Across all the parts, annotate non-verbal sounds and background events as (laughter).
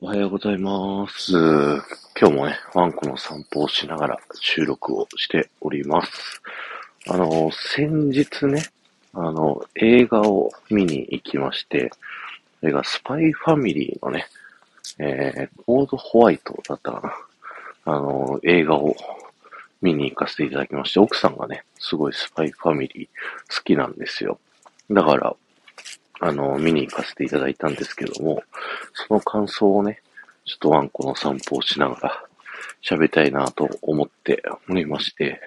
おはようございます。今日もね、ワンコの散歩をしながら収録をしております。あの、先日ね、あの、映画を見に行きまして、それがスパイファミリーのね、えー、コードホワイトだったかな。あの、映画を見に行かせていただきまして、奥さんがね、すごいスパイファミリー好きなんですよ。だから、あの、見に行かせていただいたんですけども、その感想をね、ちょっとワンコの散歩をしながら喋りたいなと思っておりまして、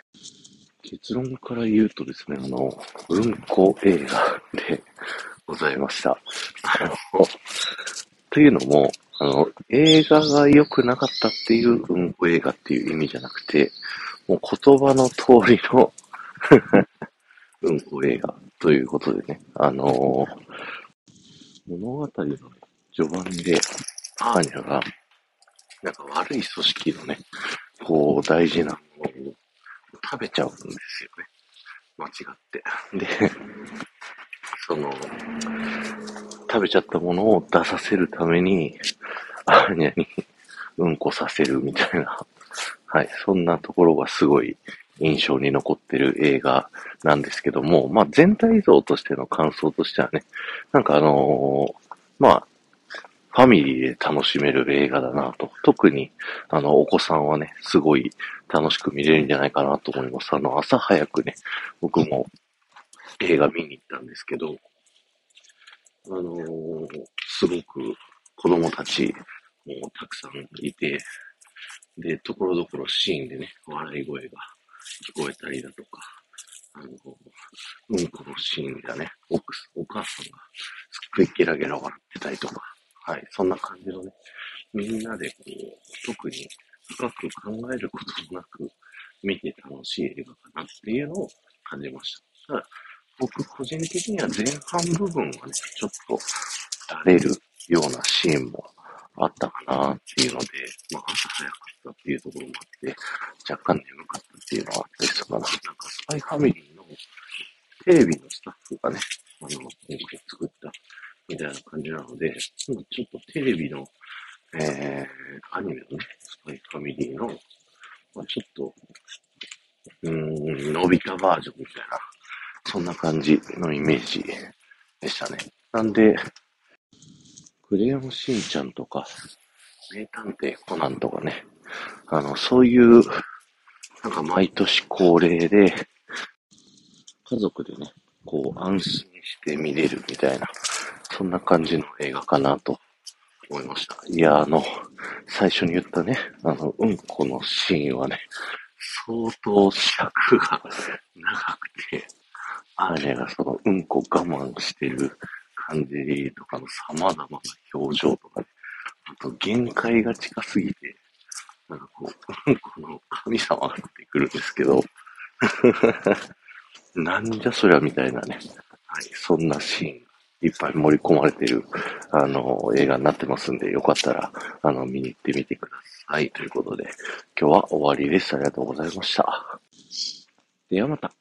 結論から言うとですね、あの、うんこ映画でございました。あの、というのも、あの、映画が良くなかったっていううんこ映画っていう意味じゃなくて、もう言葉の通りの (laughs) うんこ映画ということでね、あの物語のね序盤で、アーニャが、なんか悪い組織のね、こう、大事なものを食べちゃうんですよね。間違って。で、その、食べちゃったものを出させるために、アーニャにうんこさせるみたいな、はい、そんなところがすごい印象に残ってる映画なんですけども、まあ全体像としての感想としてはね、なんかあのーまあ、ファミリーで楽しめる映画だなと。特に、あの、お子さんはね、すごい楽しく見れるんじゃないかなと思います。あの、朝早くね、僕も映画見に行ったんですけど、あのーすごく子供たちもたくさんいて、で、ところどころシーンでね、笑い声が聞こえたりだとか、あの、うんこのシーンがね、奥お母さんがすっごいゲラゲラ笑ってたりとか、はい、そんな感じのね、みんなでこう、特に深く考えることもなく、見て楽しい映画かなっていうのを感じました。ただ、僕個人的には前半部分はね、ちょっとだれるようなシーンもあったかなっていうので、まあ朝早かったっていうところもあって、若干眠かったっていうのはあったりするかな。なんかスパイファミリーのテレビのスタッフがね、あの、今回作ったみたいな感じなので、ちょっとテレビの、えー、アニメのね、スパイファミリーの、まあ、ちょっと、うーん、伸びたバージョンみたいな、そんな感じのイメージでしたね。なんで、クレヨンしんちゃんとか、名探偵コナンとかね、あの、そういう、なんか毎年恒例で、家族でね、こう安心して見れるみたいな、そんな感じの映画かなと思いました。いや、あの、最初に言ったね、あの、うんこのシーンはね、相当尺が長くて、アーニャがそのうんこ我慢してる感じとかの様々な表情とかね、あと限界が近すぎて、なんかこう、うんこの神様が出てくるんですけど、(laughs) なんじゃそりゃみたいなね、はい、そんなシーンいっぱい盛り込まれてる、あの、映画になってますんで、よかったら、あの、見に行ってみてください。ということで、今日は終わりです。ありがとうございました。ではまた。